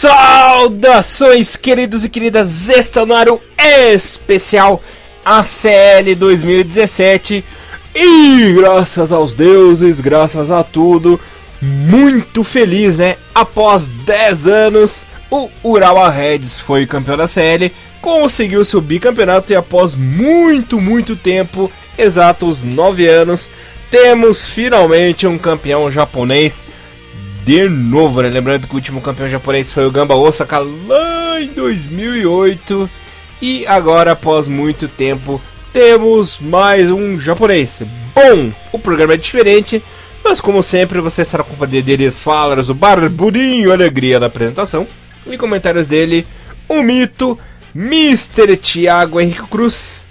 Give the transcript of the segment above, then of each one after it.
Saudações, queridos e queridas! Está no ar o especial ACL 2017 e graças aos deuses, graças a tudo, muito feliz, né? Após 10 anos, o Urawa Reds foi campeão da CL, conseguiu seu bicampeonato e após muito, muito tempo, exatos 9 anos, temos finalmente um campeão japonês de novo, né? Lembrando que o último campeão japonês foi o Gamba Osaka lá em 2008. E agora, após muito tempo, temos mais um japonês. Bom, o programa é diferente, mas como sempre, você estará com o poder deles falas, o Barburinho Alegria na apresentação. E comentários dele, o mito, Mr. Thiago Henrique Cruz.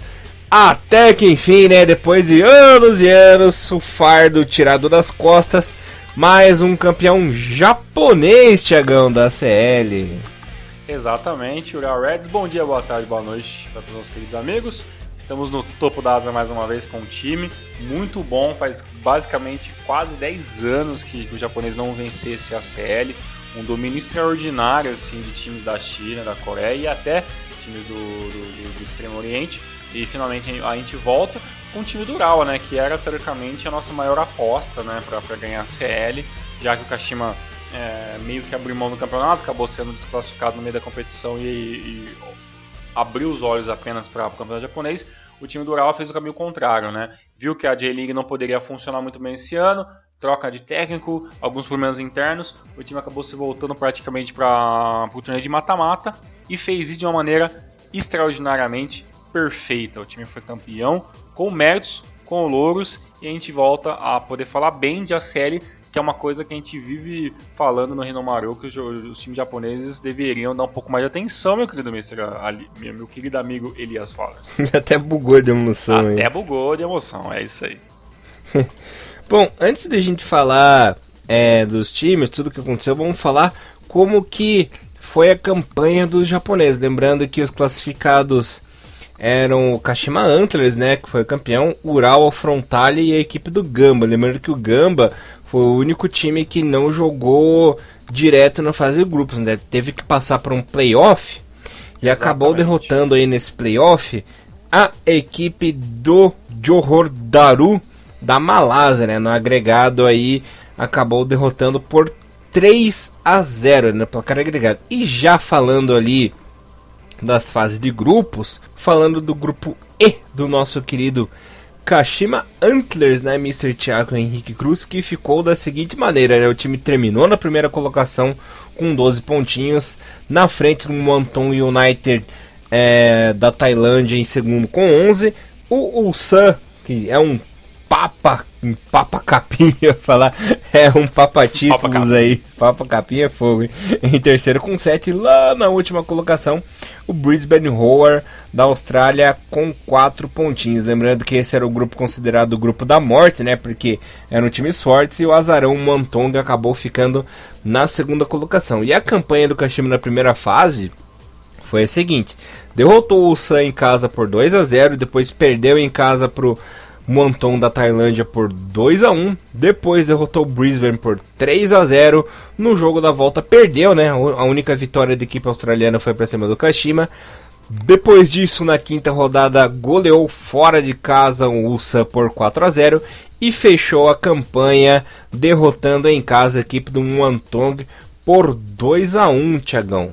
Até que enfim, né? Depois de anos e anos, o fardo tirado das costas mais um campeão japonês, Tiagão, da CL. Exatamente, Uriel Reds. Bom dia, boa tarde, boa noite para os nossos queridos amigos. Estamos no topo da asa mais uma vez com o time. Muito bom, faz basicamente quase 10 anos que o japonês não vencesse a CL. Um domínio extraordinário assim, de times da China, da Coreia e até times do, do, do Extremo Oriente. E finalmente a gente volta com o time do Urawa, né, que era teoricamente a nossa maior aposta né, para ganhar a CL, já que o Kashima é, meio que abriu mão do campeonato, acabou sendo desclassificado no meio da competição e, e abriu os olhos apenas para o campeonato japonês. O time do Urawa fez o caminho contrário, né? Viu que a J-League não poderia funcionar muito bem esse ano, troca de técnico, alguns problemas internos, o time acabou se voltando praticamente para o torneio de mata-mata e fez isso de uma maneira extraordinariamente perfeita. O time foi campeão com méritos, com louros, e a gente volta a poder falar bem de ACL, que é uma coisa que a gente vive falando no Renomaru, que os, os, times japoneses deveriam dar um pouco mais de atenção, meu querido Mr. Ali, meu, meu querido amigo Elias Fallers. Até bugou de emoção. Até hein? bugou de emoção, é isso aí. Bom, antes de a gente falar é, dos times, tudo que aconteceu, vamos falar como que foi a campanha dos japoneses. Lembrando que os classificados eram o Kashima Antlers, né, que foi campeão, Ural Frontale e a equipe do Gamba. Lembrando que o Gamba foi o único time que não jogou direto na fase de grupos, né? Teve que passar por um playoff e Exatamente. acabou derrotando aí nesse playoff a equipe do Johor Daru da Malásia, né? No agregado aí acabou derrotando por 3 a 0 no né? placar agregado. E já falando ali das fases de grupos, falando do grupo E do nosso querido Kashima Antlers, né, Mr. Thiago Henrique Cruz, que ficou da seguinte maneira, né, o time terminou na primeira colocação com 12 pontinhos, na frente do Monton United é, da Tailândia em segundo com 11, o Ulsan, que é um papa, um papa capinha, falar, é um papa títulos aí, papa capinha é fogo, hein? em terceiro com 7, lá na última colocação, o Brisbane Roar da Austrália com 4 pontinhos, lembrando que esse era o grupo considerado o grupo da morte, né, porque eram times fortes e o Azarão Mantong acabou ficando na segunda colocação, e a campanha do Kashima na primeira fase, foi a seguinte: derrotou o Sun em casa por 2 a 0, depois perdeu em casa pro Muanton da Tailândia por 2 a 1 depois derrotou Brisbane por 3 a 0 no jogo da volta perdeu, né? A única vitória da equipe australiana foi para cima do Kashima. Depois disso, na quinta rodada, goleou fora de casa o USA por 4 a 0 e fechou a campanha derrotando em casa a equipe do Muantong por 2 a 1, Tiagão.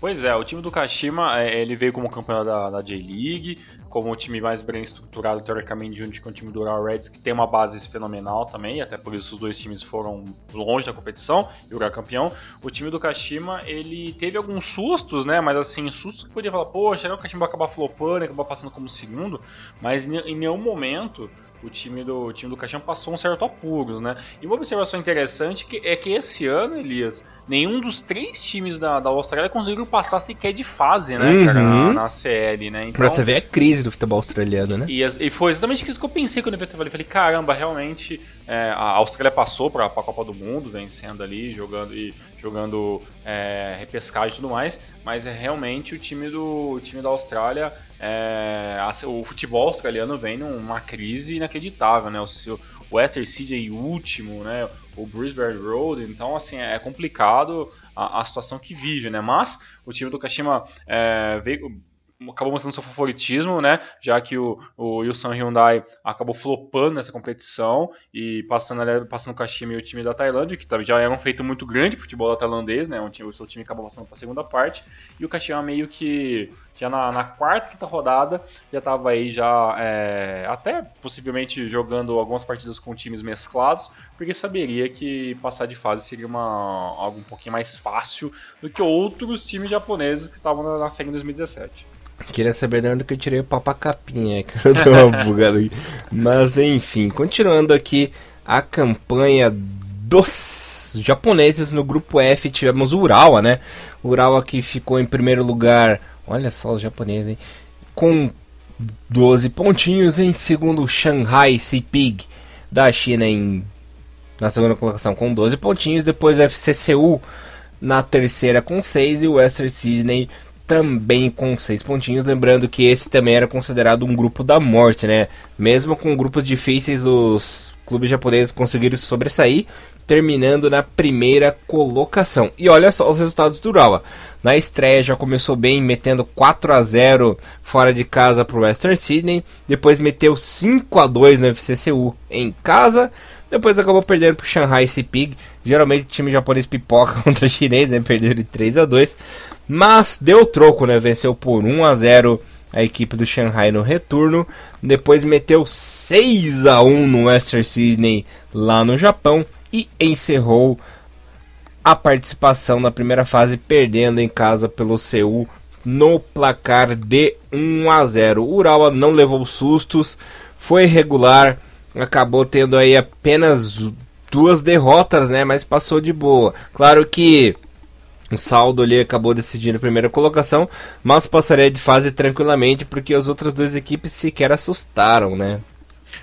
Pois é, o time do Kashima é, ele veio como campeão da, da J-League, como o time mais bem estruturado, teoricamente, junto com o time do Ural Reds, que tem uma base fenomenal também, até por isso os dois times foram longe da competição e o campeão. O time do Kashima, ele teve alguns sustos, né? Mas assim, sustos que podia falar, poxa, o Kashima vai acabar flopando, acabar passando como segundo, mas em nenhum momento o time do o time do Caixão passou um certo apuros, né? E uma observação interessante que é que esse ano, Elias, nenhum dos três times da, da Austrália conseguiu passar sequer de fase, né, uhum. cara, na, na, CL, né? Então, pra você ver a crise do futebol australiano, né? E, e foi exatamente isso que eu pensei quando eu vi o falei, caramba, realmente é, a Austrália passou para a Copa do Mundo, vencendo ali, jogando e jogando é, repescagem e tudo mais, mas é realmente o time do o time da Austrália é, o futebol australiano vem numa crise inacreditável, né? O, seu, o Western City último, né? o Brisbane Road, então assim é complicado a, a situação que vive, né? Mas o time do Kashima é, veio, acabou mostrando seu favoritismo, né? Já que o, o Yusan Hyundai acabou flopando nessa competição e passando, passando o Kashima e o time da Tailândia, que já era um feito muito grande futebol tailandês, né? Time, o seu time acabou passando para a segunda parte. E o Kashima meio que já na, na quarta, quinta rodada já estava aí já é, até possivelmente jogando algumas partidas com times mesclados, porque saberia que passar de fase seria uma, algo um pouquinho mais fácil do que outros times japoneses que estavam na, na série em 2017. Queria saber de onde que eu tirei o papacapinha, que eu dei uma bugada aqui. Mas enfim, continuando aqui a campanha dos japoneses no grupo F, tivemos o Urawa, né? O Urawa que ficou em primeiro lugar, olha só os japoneses, hein? Com 12 pontinhos, em segundo Shanghai Sipig da China em na segunda colocação com 12 pontinhos, depois FCCU na terceira com 6 e o Western Sydney também com seis pontinhos. Lembrando que esse também era considerado um grupo da morte, né? Mesmo com grupos difíceis, os clubes japoneses conseguiram sobressair, terminando na primeira colocação. E olha só os resultados do Urawa. Na estreia já começou bem, metendo 4 a 0 fora de casa para o Western Sydney. Depois meteu 5 a 2 no FCCU em casa. Depois acabou perdendo para o Shanghai Sipig. Geralmente o time japonês pipoca contra chinês, né? Perderam de 3 a 2 mas deu troco, né? Venceu por 1 a 0 a equipe do Shanghai no retorno. Depois meteu 6 a 1 no Western Sydney lá no Japão e encerrou a participação na primeira fase perdendo em casa pelo Seul no placar de 1 a 0. O Urawa não levou sustos, foi regular, acabou tendo aí apenas duas derrotas, né, mas passou de boa. Claro que o saldo ali acabou decidindo a primeira colocação, mas passaria de fase tranquilamente porque as outras duas equipes sequer assustaram, né?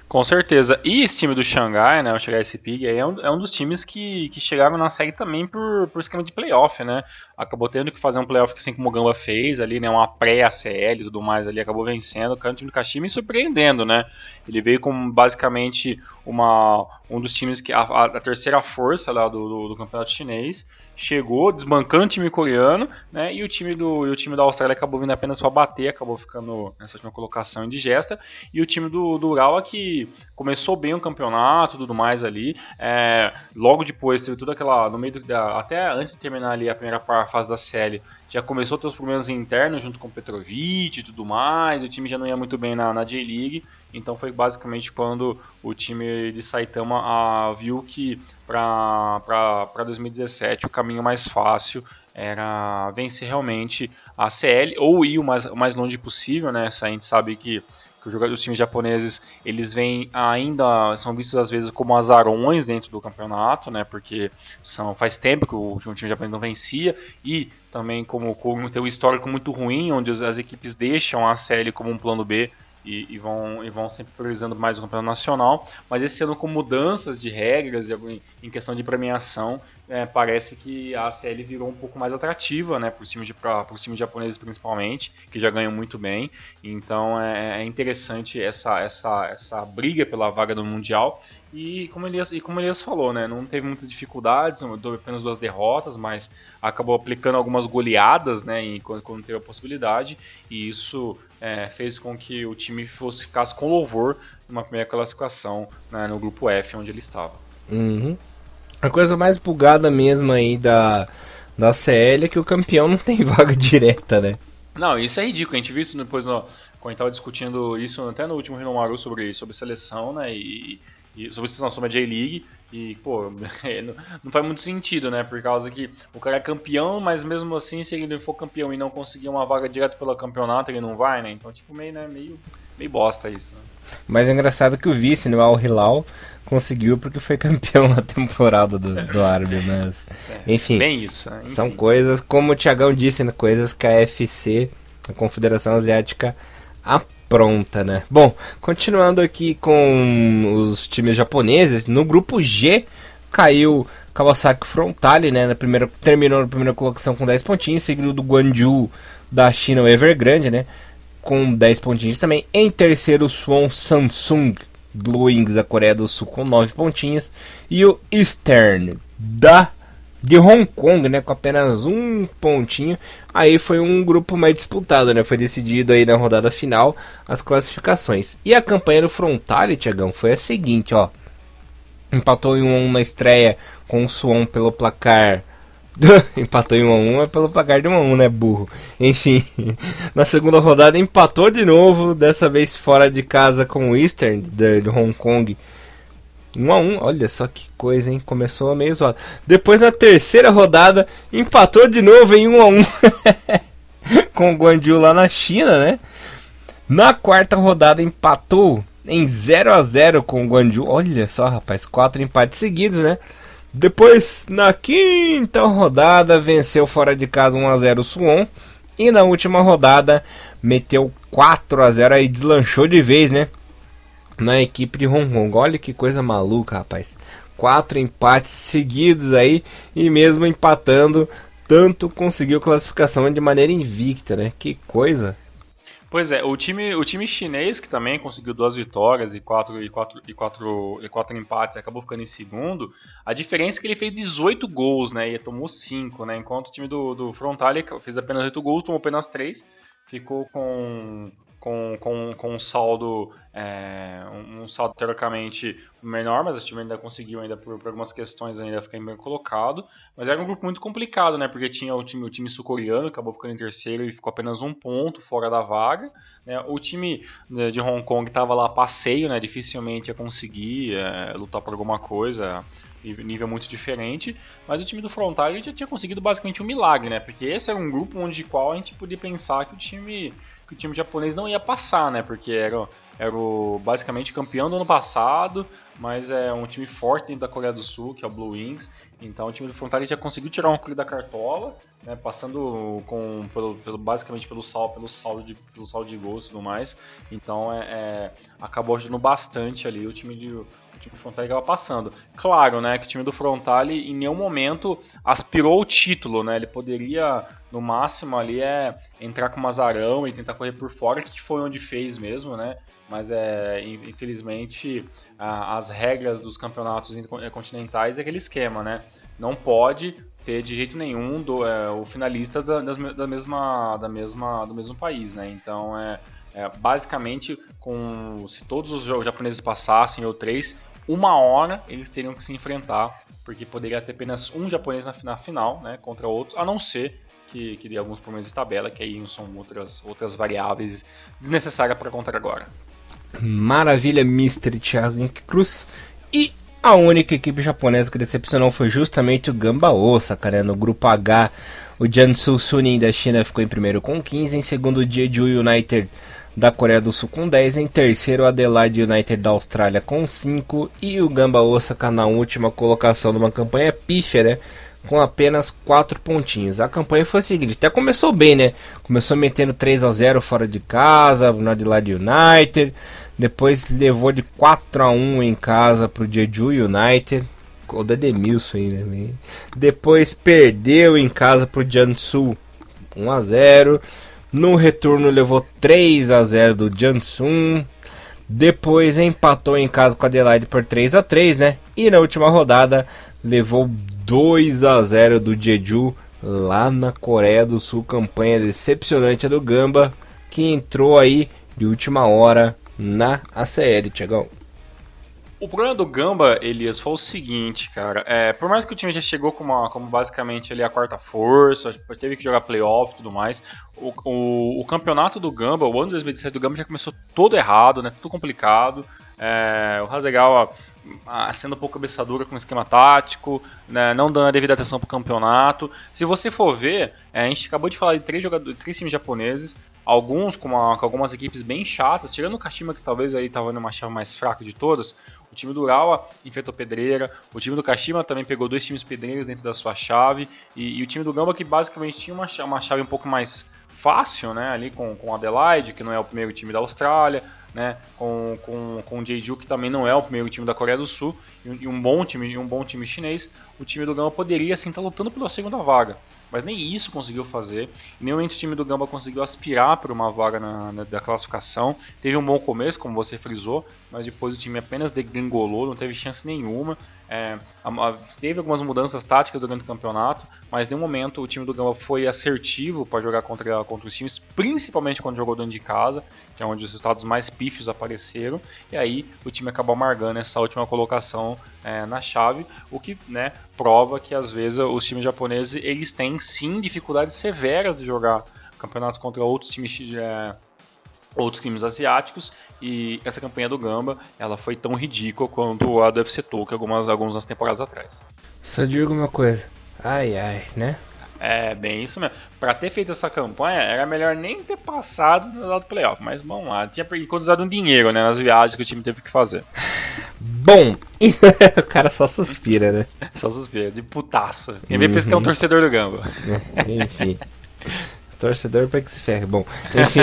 Com certeza. E esse time do Xangai, né, o Xangai SPIG, é um, é um dos times que, que chegaram na série também por, por esquema de playoff, né? Acabou tendo que fazer um playoff que assim como o Gamba fez ali, né, uma pré-ACL e tudo mais ali, acabou vencendo o time do Kashima e surpreendendo, né? Ele veio com basicamente uma, um dos times que a, a terceira força lá do, do, do campeonato chinês chegou desbancando o time coreano, né? E o time do, o time da Austrália acabou vindo apenas para bater, acabou ficando nessa última colocação indigesta. E o time do, do Ural que começou bem o campeonato, tudo mais ali. É, logo depois teve tudo aquela no meio da, até antes de terminar ali a primeira fase da série, já começou a ter os problemas internos junto com o Petrovic e tudo mais. O time já não ia muito bem na, na J-League. Então foi basicamente quando o time de Saitama viu que para 2017 o caminho mais fácil era vencer realmente a CL ou ir o mais, o mais longe possível, né? A gente sabe que, que os times japoneses eles vêm ainda são vistos às vezes como azarões dentro do campeonato, né? Porque são faz tempo que o, que o time japonês não vencia e também como, como tem um histórico muito ruim onde as equipes deixam a CL como um plano B e, e, vão, e vão sempre priorizando mais o campeonato nacional. Mas esse ano, com mudanças de regras e em questão de premiação, é, parece que a CL virou um pouco mais atrativa né, para os times, times japoneses, principalmente, que já ganham muito bem. Então é, é interessante essa, essa, essa briga pela vaga do Mundial. E como, Elias, e como Elias falou, né, não teve muitas dificuldades, apenas duas derrotas, mas acabou aplicando algumas goleadas né, quando, quando teve a possibilidade. E isso é, fez com que o time fosse ficasse com louvor numa primeira classificação né, no grupo F, onde ele estava. Uhum. A coisa mais bugada mesmo aí da, da CL é que o campeão não tem vaga direta, né? Não, isso é ridículo. A gente viu isso depois no, quando a gente estava discutindo isso até no último Renomaru sobre, sobre seleção, né? E, e sobre seleção, sobre a J-League. E, pô, não faz muito sentido, né? Por causa que o cara é campeão, mas mesmo assim, se ele for campeão e não conseguir uma vaga direto pelo campeonato, ele não vai, né? Então, tipo, meio, né, meio, meio bosta isso. Né? Mas é engraçado que o vice, né, o Al Hilal, conseguiu porque foi campeão na temporada do, do árabe, mas... É, enfim, bem isso, né? enfim, são coisas, como o Thiagão disse, né, coisas que a FC, a Confederação Asiática, apronta, né? Bom, continuando aqui com os times japoneses, no grupo G caiu Kawasaki Frontale, né, na primeira, terminou na primeira colocação com 10 pontinhos, seguido do Guangzhou da China, o Evergrande, né, com 10 pontinhos também. Em terceiro, Swan Samsung Blue Wings da Coreia do Sul com 9 pontinhos. E o Eastern da de Hong Kong, né, com apenas um pontinho. Aí foi um grupo mais disputado, né? Foi decidido aí na rodada final as classificações. E a campanha do Frontale, Tiagão, foi a seguinte, ó. Empatou em 1 1 na estreia com o Suon pelo placar empatou em 1 a 1 é pelo placar de 1 a 1, né, burro. Enfim, na segunda rodada empatou de novo, dessa vez fora de casa com o Eastern de, Hong Kong. 1 a 1, olha só que coisa, hein? Começou meio zoado. Depois na terceira rodada empatou de novo em 1 a 1 com o Guangzhou lá na China, né? Na quarta rodada empatou em 0 a 0 com o Guangzhou. Olha só, rapaz, quatro empates seguidos, né? Depois, na quinta rodada, venceu fora de casa 1x0 o Suwon. E na última rodada, meteu 4 a 0 e deslanchou de vez, né? Na equipe de Hong Kong. Olha que coisa maluca, rapaz. Quatro empates seguidos aí. E mesmo empatando, tanto conseguiu classificação de maneira invicta, né? Que coisa. Pois é, o time, o time chinês, que também conseguiu duas vitórias e quatro, e, quatro, e, quatro, e quatro empates, acabou ficando em segundo. A diferença é que ele fez 18 gols, né? E tomou 5, né? Enquanto o time do, do Frontale fez apenas 8 gols, tomou apenas 3. Ficou com com, com, com um saldo é, um, saldo teoricamente menor, mas o time ainda conseguiu ainda por, por, algumas questões ainda ficar bem colocado. Mas era um grupo muito complicado, né? Porque tinha o time, o time sul-coreano acabou ficando em terceiro e ficou apenas um ponto fora da vaga. Né? O time né, de Hong Kong estava lá passeio, né? Dificilmente ia conseguir é, lutar por alguma coisa nível muito diferente, mas o time do Frontal já tinha conseguido basicamente um milagre, né? Porque esse era um grupo onde qual a gente podia pensar que o time que o time japonês não ia passar, né? Porque era, era o, basicamente campeão do ano passado, mas é um time forte dentro da Coreia do Sul, que é o Blue Wings. Então o time do Frontal já conseguiu tirar um clube da cartola, né? Passando com pelo, pelo, basicamente pelo saldo, pelo saldo de pelo saldo de gols e tudo mais. Então é, é acabou ajudando bastante ali o time de time do Frontale estava passando. Claro, né, que o time do Frontale em nenhum momento aspirou o título, né? Ele poderia, no máximo, ali é entrar com o Mazarão e tentar correr por fora, que foi onde fez mesmo, né? Mas é, infelizmente as regras dos campeonatos continentais é aquele esquema, né? Não pode ter de jeito nenhum do, é, o finalista da, da, mesma, da mesma, do mesmo país, né? Então é, é, basicamente, com se todos os japoneses passassem ou três, uma hora eles teriam que se enfrentar, porque poderia ter apenas um japonês na, final, né, contra outro, a não ser que, que dê alguns problemas de tabela, que aí são outras, outras variáveis desnecessárias para contar agora. Maravilha, Mr. Thiago Cruz. E a única equipe japonesa que decepcionou foi justamente o Gamba Osaka, no grupo H. O Jiangsu Suning da China ficou em primeiro com 15, em segundo o Jeju United da Coreia do Sul com 10, em terceiro Adelaide United da Austrália com 5 e o Gamba Osaka na última colocação de uma campanha pífia, né? Com apenas 4 pontinhos. A campanha foi a seguinte, até começou bem, né? Começou metendo 3 a 0 fora de casa, no Adelaide United, depois levou de 4 a 1 em casa para o Jeju United, o Dedemilson aí, né? Depois perdeu em casa para o Jiangsu 1 a 0 no retorno levou 3 a 0 do Jansun. Depois empatou em casa com a Adelaide por 3 a 3, né? E na última rodada levou 2 a 0 do Jeju lá na Coreia do Sul. Campanha decepcionante do Gamba que entrou aí de última hora na ACL, Tiagão. O problema do Gamba, Elias, foi o seguinte, cara. É, por mais que o time já chegou como, uma, como basicamente ali a quarta força, teve que jogar playoff e tudo mais, o, o, o, campeonato do Gamba, o ano de 2017 do Gamba já começou todo errado, né? Tudo complicado. É, o Hasegawa ah, sendo um pouco cabeçadura com o esquema tático, né, não dando a devida atenção para o campeonato. Se você for ver, é, a gente acabou de falar de três, jogadores, três times japoneses, alguns com, uma, com, algumas equipes bem chatas, tirando o Kashima que talvez aí estava numa chave mais fraca de todas, o time do Urawa enfrentou pedreira, o time do Kashima também pegou dois times pedreiros dentro da sua chave, e, e o time do Gamba que basicamente tinha uma, uma chave um pouco mais fácil, né, ali com, com Adelaide, que não é o primeiro time da Austrália, né, com, com, com o Jeju, que também não é o primeiro time da Coreia do Sul, e um bom time, um bom time chinês, o time do Gamba poderia sim estar tá lutando pela segunda vaga. Mas nem isso conseguiu fazer. Em nenhum momento o time do Gamba conseguiu aspirar por uma vaga na, na, da classificação. Teve um bom começo, como você frisou, mas depois o time apenas degringolou, não teve chance nenhuma. É, a, a, teve algumas mudanças táticas durante o campeonato, mas em nenhum momento o time do Gamba foi assertivo para jogar contra, contra os times, principalmente quando jogou dentro de casa, que é onde os resultados mais pífios apareceram. E aí o time acabou amargando essa última colocação é, na chave, o que né, prova que às vezes os times japoneses eles têm sim dificuldades severas de jogar campeonatos contra outros times é, outros times asiáticos e essa campanha do Gamba ela foi tão ridícula quanto a do UFC Tokyo algumas algumas temporadas atrás. Só digo uma coisa, ai ai, né? É, bem isso mesmo. Pra ter feito essa campanha, era melhor nem ter passado no lado do playoff. Mas vamos lá, tinha economizado um dinheiro, né? Nas viagens que o time teve que fazer. Bom, o cara só suspira, né? Só suspira, de putaça. Quem vê pensa que é um uhum. torcedor do Gamba. Enfim. Torcedor para que se ferre. Bom, enfim.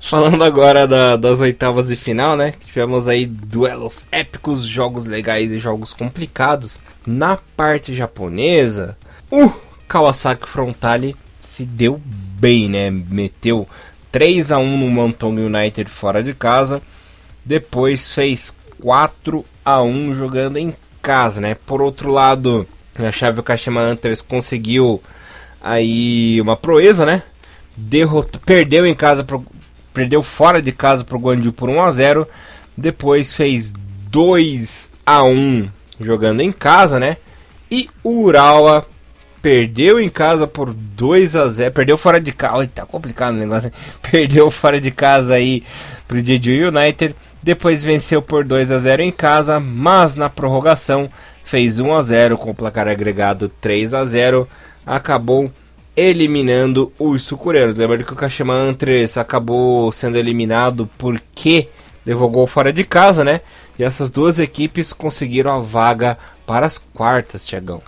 Falando agora da, das oitavas de final, né? Tivemos aí duelos épicos, jogos legais e jogos complicados. Na parte japonesa, o Kawasaki Frontale se deu bem, né? Meteu 3 a 1 no Montong United fora de casa. Depois fez 4 a 1 jogando em casa, né? Por outro lado, a chave o Kashima Antlers conseguiu aí uma proeza, né? Derrotou, perdeu em casa pro, perdeu fora de casa pro Guangzhou por 1 a 0. Depois fez 2 a 1 jogando em casa, né? E o Urawa perdeu em casa por 2 a 0, perdeu fora de casa, tá complicado o negócio. Perdeu fora de casa aí pro Jeju United, depois venceu por 2 a 0 em casa, mas na prorrogação fez 1 a 0 com o placar agregado 3 a 0, acabou eliminando os sucurenos. Lembra que o Kashima Antres acabou sendo eliminado porque levou fora de casa, né? E essas duas equipes conseguiram a vaga para as quartas, Tiagão.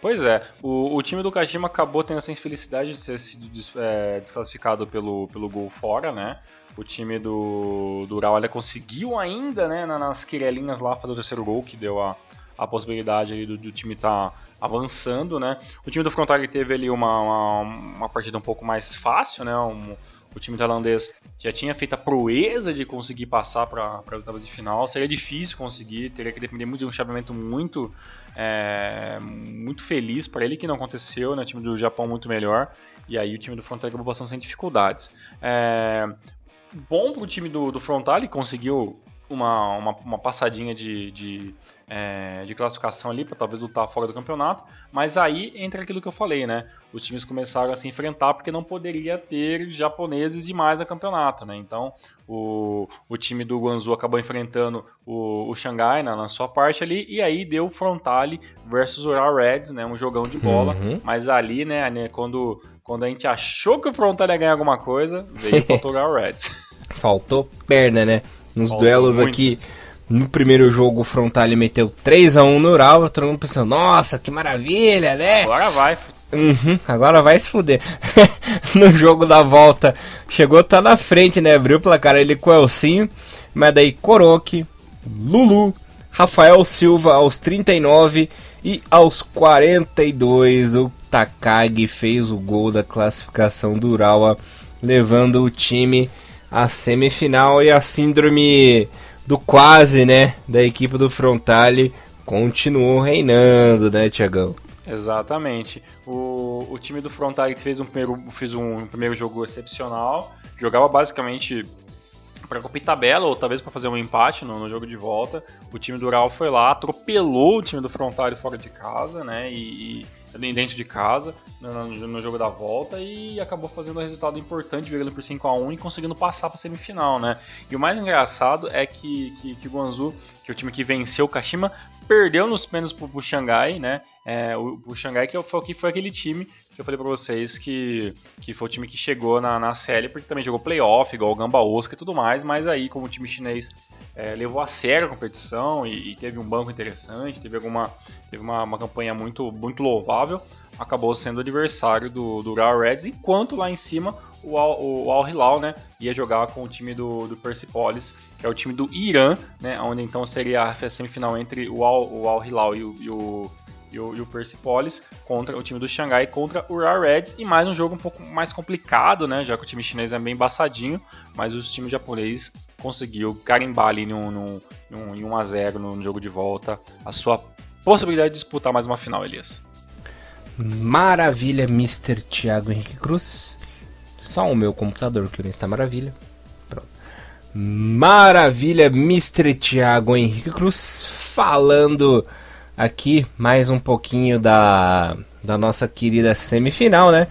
Pois é, o, o, time do Kashima acabou tendo essa infelicidade de ter sido é, desclassificado pelo, pelo gol fora, né? O time do, do conseguiu ainda, né, nas quirelinhas lá fazer o terceiro gol, que deu a, a possibilidade do, do, time estar tá avançando, né? O time do Frontale teve ali uma, uma, uma, partida um pouco mais fácil, né? Um, o time tailandês já tinha feito a proeza de conseguir passar para as etapas de final. Seria difícil conseguir, teria que depender muito de um chaveamento muito, é, muito feliz para ele, que não aconteceu, né? O time do Japão muito melhor. E aí o time do Frontale acabou passando sem dificuldades. É, bom para o time do, do Frontale, conseguiu uma, uma, uma passadinha de, de, é, de classificação ali para talvez lutar fora do campeonato, mas aí entra aquilo que eu falei, né? Os times começaram a se enfrentar porque não poderia ter japoneses demais a campeonato, né? Então o, o time do Guangzhou acabou enfrentando o, o Xangai na, na sua parte ali e aí deu Frontale versus Ural Reds, né? Um jogão de bola, uhum. mas ali, né, né, quando, quando a gente achou que o Frontale ia ganhar alguma coisa, veio o Ural Reds. Faltou perna, né? nos Faltou duelos muito. aqui. No primeiro jogo, o Frontale meteu 3 a 1 no Ural, todo mundo pensando, nossa, que maravilha, né? Agora vai. Uhum, agora vai se fuder. no jogo da volta, chegou, tá na frente, né? Abriu o placar ele com o Elcinho, mas daí Coroque, Lulu, Rafael Silva aos 39 e aos 42 o Takagi fez o gol da classificação do Urawa, levando o time a semifinal e a síndrome do quase, né, da equipe do Frontale continuou reinando, né, Tiagão? Exatamente. O, o time do Frontale fez um primeiro, fez um primeiro jogo excepcional, jogava basicamente para cumprir tabela ou talvez para fazer um empate no, no, jogo de volta. O time do Ural foi lá, atropelou o time do Frontale fora de casa, né? E, dentro de casa no, no, jogo da volta e acabou fazendo um resultado importante, virando por 5 a 1 e conseguindo passar para a semifinal, né? E o mais engraçado é que, que, que o Guangzhou, que é o time que venceu o Kashima, perdeu nos pênaltis pro, pro Xangai, né? É, o, o Xangai que foi, que foi aquele time que eu falei para vocês que, que foi o time que chegou na, na série, porque também jogou playoff, igual o Gamba Osaka e tudo mais, mas aí, como o time chinês é, levou a sério a competição e, e, teve um banco interessante, teve alguma teve uma, uma campanha muito, muito louvável, acabou sendo adversário do, do Real Reds, enquanto lá em cima o Al, o Al Hilal né, ia jogar com o time do, do Persepolis, que é o time do Irã, né, onde então seria a semifinal entre o Al, o Al Hilal e o, e o e o, e o Persepolis contra o time do Xangai contra o Real Reds e mais um jogo um pouco mais complicado, né, já que o time chinês é bem embaçadinho, mas o time japonês conseguiu carimbar ali num, num, num, em 1x0 no jogo de volta a sua possibilidade de disputar mais uma final, Elias. Maravilha, Mr. Thiago Henrique Cruz. Só o meu computador que não está maravilha. Pronto. Maravilha, Mr. Thiago Henrique Cruz. Falando aqui mais um pouquinho da, da nossa querida semifinal, né?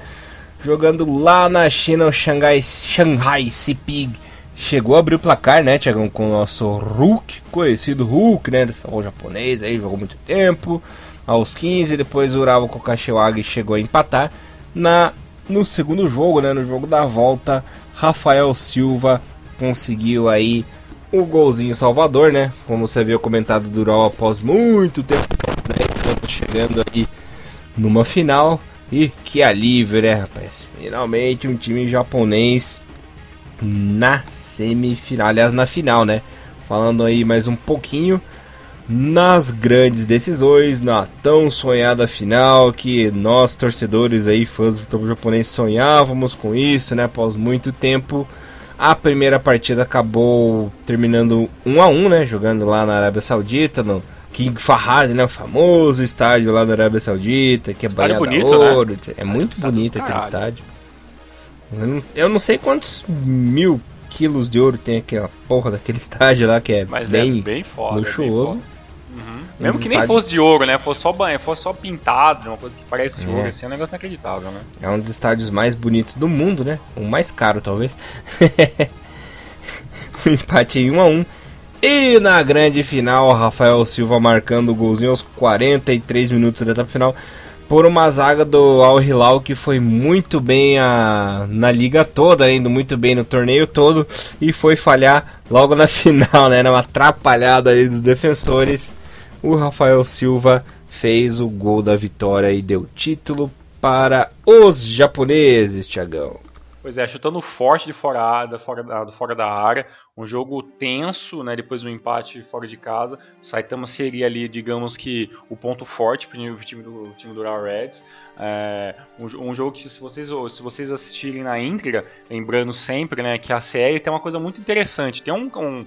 Jogando lá na China, o Shanghai, Shanghai Sipig chegou a abrir o placar, né, Thiago? Com o nosso Hulk, conhecido Hulk, né? Falou japonês aí, jogou muito tempo aos 15. Depois o Urawa Kokashiwagi chegou a empatar. Na, no segundo jogo, né, no jogo da volta, Rafael Silva conseguiu aí o golzinho salvador, né? Como você viu comentado do após muito tempo? Estamos chegando aí numa final. E que alívio, né, rapaz? Finalmente um time japonês na semifinal, aliás, na final, né? Falando aí mais um pouquinho nas grandes decisões, na tão sonhada final que nós torcedores aí, fãs do futebol japonês, sonhávamos com isso, né? Após muito tempo, a primeira partida acabou terminando 1 a 1, né? Jogando lá na Arábia Saudita, no King Fahad, né? O famoso estádio lá na Arábia Saudita, que é banhado bonito, ouro. Né? É muito bonito aquele estádio. Eu não, eu não sei quantos mil quilos de ouro tem aquela porra daquele estádio lá que é Mas bem, é bem foda, luxuoso. É bem foda. Uhum. Mesmo que nem fosse de ouro, né? Fosse só banho, fosse só pintado, uma coisa que parece é. ouro, assim, é um negócio inacreditável, né? É um dos estádios mais bonitos do mundo, né? O mais caro, talvez. o empate em 1 a 1 E na grande final, Rafael Silva marcando o golzinho aos 43 minutos da etapa final por uma zaga do Al Hilal que foi muito bem a, na liga toda, indo muito bem no torneio todo e foi falhar logo na final, né? Uma atrapalhada dos defensores o Rafael Silva fez o gol da vitória e deu título para os japoneses, Tiagão. Pois é, chutando forte de fora fora da, fora da área, um jogo tenso, né, depois do empate fora de casa. Saitama seria ali, digamos que, o ponto forte para o time do, time do Real Reds. É, um, um, jogo que, se vocês, se vocês assistirem na íntegra, lembrando sempre né, que a série tem uma coisa muito interessante. Tem um, um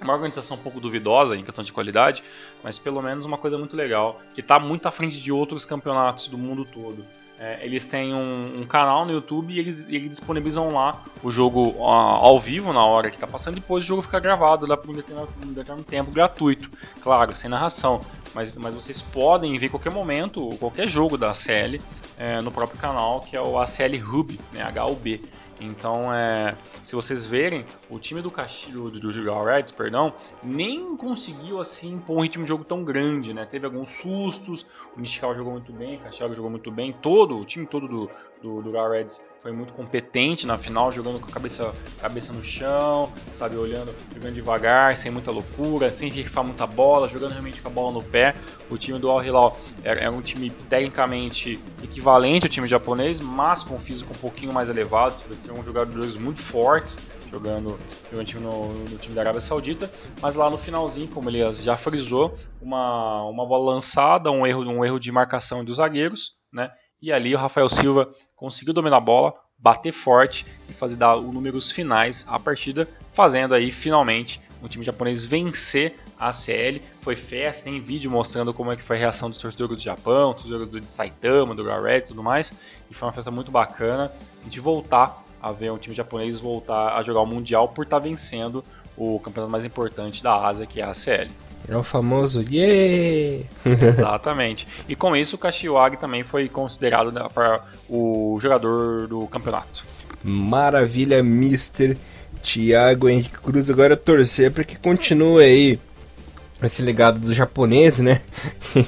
uma organização um pouco duvidosa em questão de qualidade, mas pelo menos uma coisa muito legal, que está muito à frente de outros campeonatos do mundo todo. É, eles têm um, um, canal no YouTube e eles, eles disponibilizam lá o jogo uh, ao vivo na hora que está passando, depois o jogo fica gravado lá por um determinado, um determinado tempo gratuito, claro, sem narração. Mas, mas vocês podem ver qualquer momento, qualquer jogo da CL é, no próprio canal, que é o ACL Hub, né, HUB. Então, é, se vocês verem, o time do Castilho do, do Reds, perdão, nem conseguiu assim impor um ritmo de jogo tão grande, né? Teve alguns sustos, o Nishikawa jogou muito bem, o Castilho jogou muito bem, todo o time todo do, do, do Reds foi muito competente na final, jogando com a cabeça, cabeça no chão, sabe, olhando, jogando devagar, sem muita loucura, sem rifar muita bola, jogando realmente com a bola no pé. O time do Al Hilal era, era um time tecnicamente equivalente ao time japonês, mas com um físico um pouquinho mais elevado, tipo, são jogadores muito fortes jogando, jogando no, no, time da Arábia Saudita, mas lá no finalzinho, como ele já frisou, uma, uma bola lançada, um erro, um erro de marcação dos zagueiros, né? E ali o Rafael Silva conseguiu dominar a bola, bater forte e fazer dar os números finais à partida, fazendo aí finalmente o time japonês vencer a CL. Foi festa, tem vídeo mostrando como é que foi a reação dos torcedores do Japão, dos torcedores do Saitama, do Garrett e tudo mais. E foi uma festa muito bacana de voltar a ver um time japonês voltar a jogar o Mundial por estar tá vencendo o campeonato mais importante da Ásia, que é a CLs. É o famoso yeah! Exatamente. E com isso o Kashiwagi também foi considerado né, para o jogador do campeonato. Maravilha, Mr. Thiago Henrique Cruz. Agora torcer para que continue aí esse legado do japonês, né?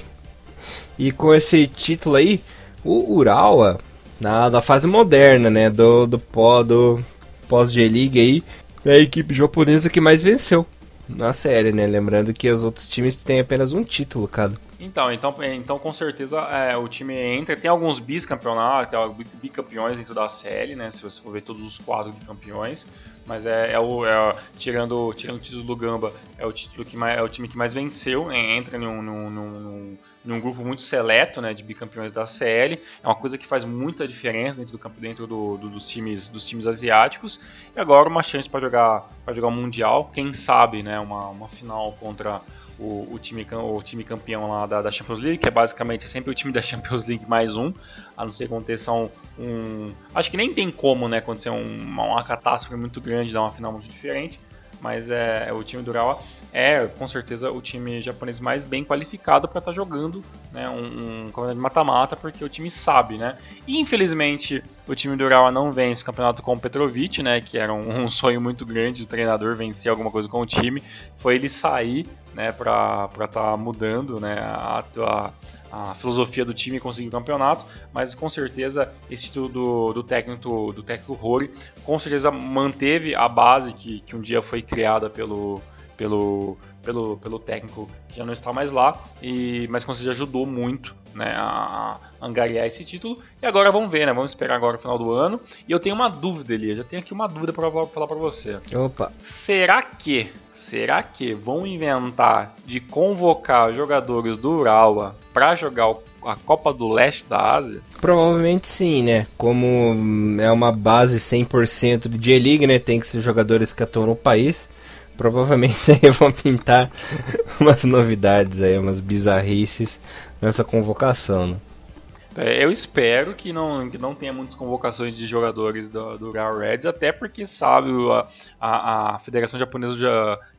e com esse título aí, o Urawa, na, fase moderna, né, do, do, pó, do pós-G-League aí, é a equipe japonesa que mais venceu na série, né? Lembrando que os outros times têm apenas um título, cara. Então, então, então com certeza é, o time entra. Tem alguns bicampeonatos, bicampeões dentro da série, né? Se você for ver todos os quatro campeões. Mas é, é o. É, tirando, tirando o título do Gamba, é o título que mais, é o time que mais venceu. Entra num, num, num, num, grupo muito seleto né, de bicampeões da CL. É uma coisa que faz muita diferença dentro do campo, dentro do, do, dos, times, dos times asiáticos. E agora uma chance para jogar para jogar Mundial. Quem sabe, né? Uma, uma final contra o, o, time, o time campeão lá da, da, Champions League, que é basicamente sempre o time da Champions League mais um, a não ser aconteça um, um. acho que nem tem como né, acontecer um, uma, uma catástrofe muito grande, dar uma final muito diferente mas é, é, o time do Urawa é com certeza o time japonês mais bem qualificado para estar tá jogando né, um, um campeonato de mata-mata, porque o time sabe, né? E infelizmente o time do Urawa não vence o campeonato com o Petrovic, né? Que era um, um sonho muito grande do treinador vencer alguma coisa com o time. Foi ele sair né, para estar tá mudando né, a, a a filosofia do time conseguir o campeonato, mas com certeza esse título do, do técnico do técnico Rory com certeza manteve a base que, que um dia foi criada pelo, pelo, pelo, pelo técnico que já não está mais lá, e, mas com certeza ajudou muito né, a, angariar esse título. E agora vamos ver, né? Vamos esperar agora o final do ano. E eu tenho uma dúvida, Elias. Eu tenho aqui uma dúvida para falar para você. Opa. Será que, será que vão inventar de convocar jogadores do Urawa para jogar a Copa do Leste da Ásia? Provavelmente sim, né? Como é uma base 100% de J-League, né? Tem que ser jogadores que atuam no país. Provavelmente aí vão pintar umas novidades aí, umas bizarrices nessa convocação, né? É, eu espero que não, que não tenha muitas convocações de jogadores do, do Real Reds, até porque sabe, a, a, a Federação Japonesa de,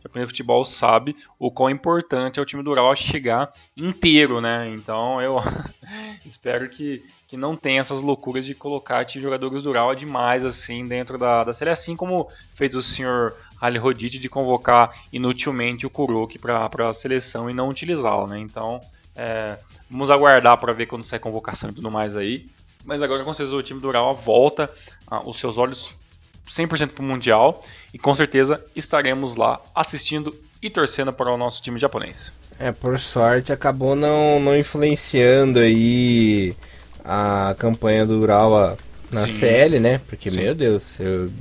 Japonesa de Futebol sabe o quão importante é o time do Real chegar inteiro, né? Então eu espero que, que não tenha essas loucuras de colocar time jogadores do Real demais assim dentro da, da série, assim como fez o senhor Ali Rodite de convocar inutilmente o Kuroki para a seleção e não utilizá-lo, né? Então. É, vamos aguardar para ver quando sai convocação e tudo mais aí. Mas agora com certeza o time do Urawa volta ah, os seus olhos 100% para o Mundial e com certeza estaremos lá assistindo e torcendo para o nosso time japonês. É, por sorte acabou não, não influenciando aí a campanha do Urawa na Sim. CL, né? Porque, Sim. meu Deus, eu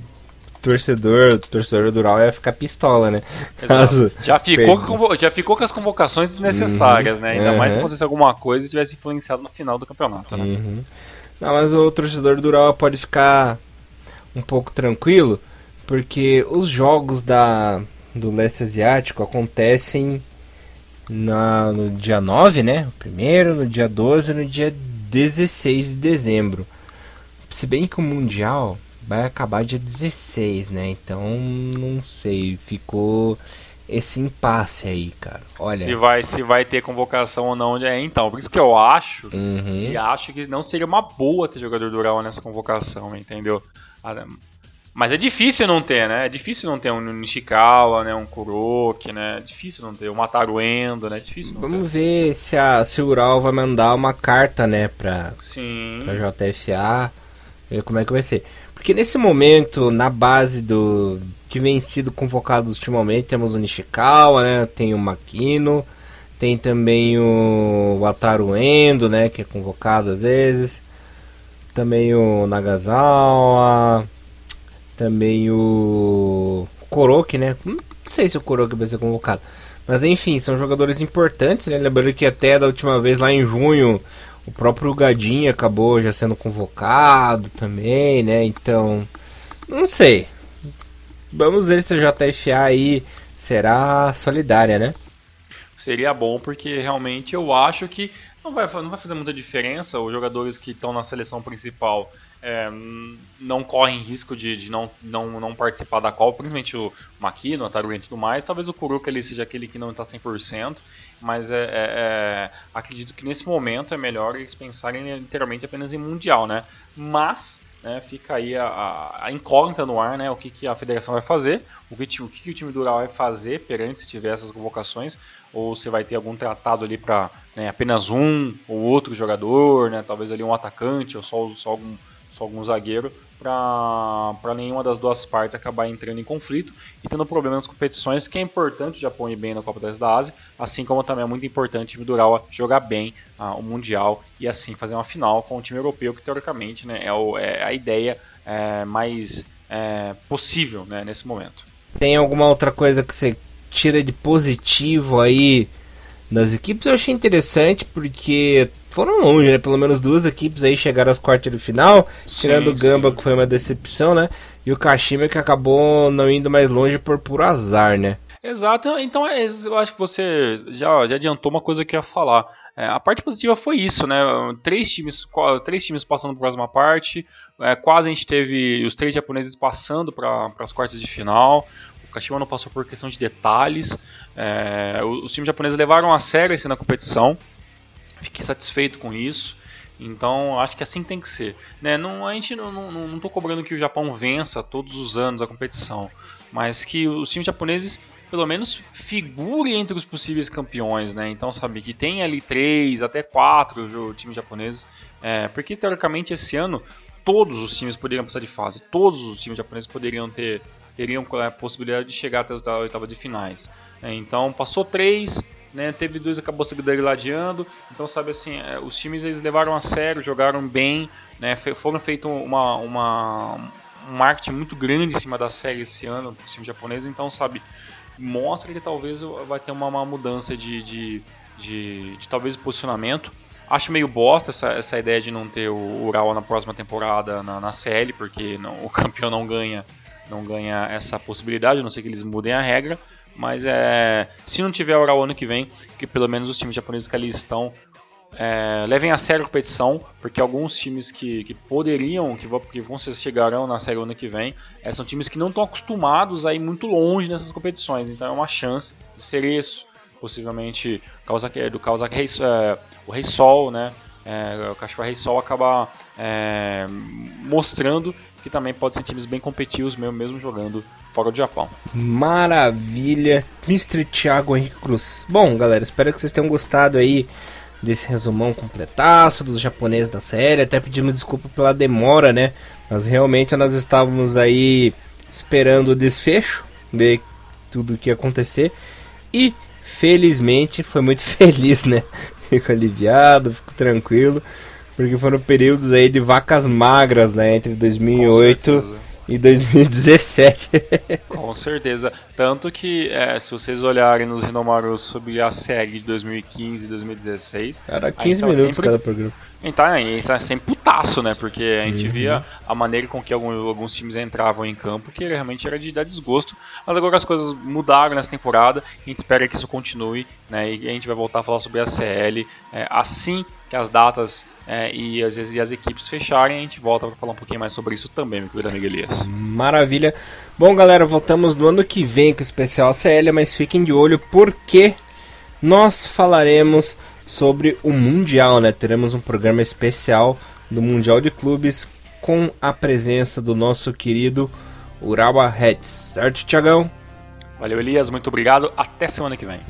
torcedor, torcedor do Ural ia ficar pistola, né? Caso já ficou, com, já ficou com as convocações desnecessárias, uhum, né? Ainda uhum. mais se acontecesse alguma coisa e tivesse influenciado no final do campeonato, né? Uhum. Não, mas o torcedor do Ural pode ficar um pouco tranquilo, porque os jogos da, do leste asiático acontecem na, no dia 9, né? O primeiro, no dia 12 e no dia 16 de dezembro. Se bem que o Mundial vai acabar dia 16, né? Então, não sei, ficou esse impasse aí, cara. Olha. Se vai, se vai ter convocação ou não, é então. Por isso que eu acho uhum. que acho que não seria uma boa ter jogador do Ural nessa convocação, entendeu? Ah, mas é difícil não ter, né? É difícil não ter um Nishikawa, né? Um Kuroki, né? É difícil não ter. Um Mataruendo, né? É difícil não Vamos ter. ver se, a, se o Ural vai mandar uma carta, né? Pra, Sim. pra JFA. Como é que vai ser. Porque nesse momento, na base do que vem sido convocados ultimamente, temos o Nishikawa, né? Tem o Makino, tem também o Ataru Endo, né? Que é convocado às vezes. Também o Nagasawa. Também o Koroki, né? Não sei se o Koroki vai ser convocado. Mas enfim, são jogadores importantes, né? Lembrando que até da última vez lá em junho o próprio Gadinho acabou já sendo convocado também, né? Então, não sei. Vamos ver se a JFA aí será solidária, né? Seria bom porque realmente eu acho que não vai, não vai fazer muita diferença. Os jogadores que estão na seleção principal é, não correm risco de, de, não, não, não participar da Copa, principalmente o Makino, o Taruga e tudo mais. Talvez o Kuruka ele seja aquele que não está 100%, mas é, é, é, acredito que nesse momento é melhor eles pensarem literalmente apenas em Mundial, né? Mas né, fica aí a, a, incógnita no ar, né, o que, que a federação vai fazer, o que, o que o time do Ural vai fazer perante se tiver essas convocações, ou se vai ter algum tratado ali para né, apenas um ou outro jogador, né, talvez ali um atacante ou só, só algum só algum zagueiro, para nenhuma das duas partes acabar entrando em conflito e tendo problema nas competições, que é importante o Japão ir bem na Copa da Ásia, assim como também é muito importante o Dural jogar bem ah, o Mundial e assim fazer uma final com o time europeu, que teoricamente né, é, o, é a ideia é, mais é, possível né, nesse momento. Tem alguma outra coisa que você tira de positivo aí das equipes? Eu achei interessante porque foram longe, né? Pelo menos duas equipes aí chegaram às quartas de final, sim, tirando o Gamba, sim. que foi uma decepção, né? E o Kashima que acabou não indo mais longe por puro azar, né? Exato, então é, eu acho que você já, já adiantou uma coisa que eu ia falar. É, a parte positiva foi isso, né? Três times, três times passando para a próxima parte, é, quase a gente teve os três japoneses passando para as quartas de final. O Kashima não passou por questão de detalhes. É, os times japoneses levaram a sério esse na competição. Fiquei satisfeito com isso. Então, acho que assim tem que ser. Né? Não, a gente não, não, não cobrando que o Japão vença todos os anos a competição, mas que os times japoneses pelo menos figurem entre os possíveis campeões, né? Então, sabe, que tem ali três, até quatro times japoneses, é, porque teoricamente esse ano todos os times poderiam passar de fase, todos os times japoneses poderiam ter teriam a possibilidade de chegar até a oitava de finais. É, então, passou três, né? Teve dois acabou se degradando. Então, sabe assim, é, os times eles levaram a sério, jogaram bem, né? Foram feito uma, uma um marketing muito grande em cima da série esse ano, o time japonês. Então, sabe, mostra que talvez vai ter uma, uma mudança de, de, de, de, talvez posicionamento. Acho meio bosta essa, essa ideia de não ter o Ural na próxima temporada na, na CL, porque não, o campeão não ganha não ganha essa possibilidade, a não ser que eles mudem a regra. Mas é, se não tiver oral ano que vem, que pelo menos os times japoneses que ali estão é, levem a sério a competição, porque alguns times que, que poderiam, que vão, que vão chegarão na série ano que vem, é, são times que não estão acostumados a ir muito longe nessas competições, então é uma chance de ser isso, possivelmente do Kawasaki Rei, é, o Rei Sol, né? É, o Kashiwa Rei Sol acabar é, mostrando que também pode ser times bem competitivos mesmo, mesmo jogando fora do Japão. Maravilha, Mr. Thiago Henrique Cruz. Bom, galera, espero que vocês tenham gostado aí desse resumão completaço dos japoneses da série. Até pedimos desculpa pela demora, né? Mas realmente nós estávamos aí esperando o desfecho, ver tudo que ia acontecer. E felizmente foi muito feliz, né? Fico aliviado, fico tranquilo. Porque foram períodos aí de vacas magras, né? Entre 2008 e 2017. Com certeza. Tanto que, é, se vocês olharem nos Rinomaros sobre a série de 2015 e 2016. Era 15 minutos sempre... cada programa. Então, é sempre putaço, né? Porque a gente uhum. via a maneira com que alguns, alguns, times entravam em campo, que realmente era de dar desgosto. Mas agora as coisas mudaram nessa temporada, a gente espera que isso continue, né? E a gente vai voltar a falar sobre a CL é, assim que as datas é, e, as, e as equipes fecharem, a gente volta para falar um pouquinho mais sobre isso também, meu querido amigo Elias. Maravilha. Bom, galera, voltamos no ano que vem com o especial CL, mas fiquem de olho porque nós falaremos sobre o Mundial, né? Teremos um programa especial do Mundial de Clubes com a presença do nosso querido Urawa Reds, certo, Tiagão? Valeu, Elias, muito obrigado. Até semana que vem.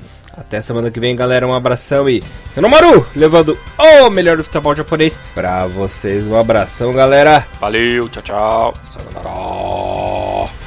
Até semana que vem, galera. Um abração e Yanomaru levando o melhor do futebol japonês pra vocês. Um abração, galera. Valeu, tchau, tchau. Sayonara.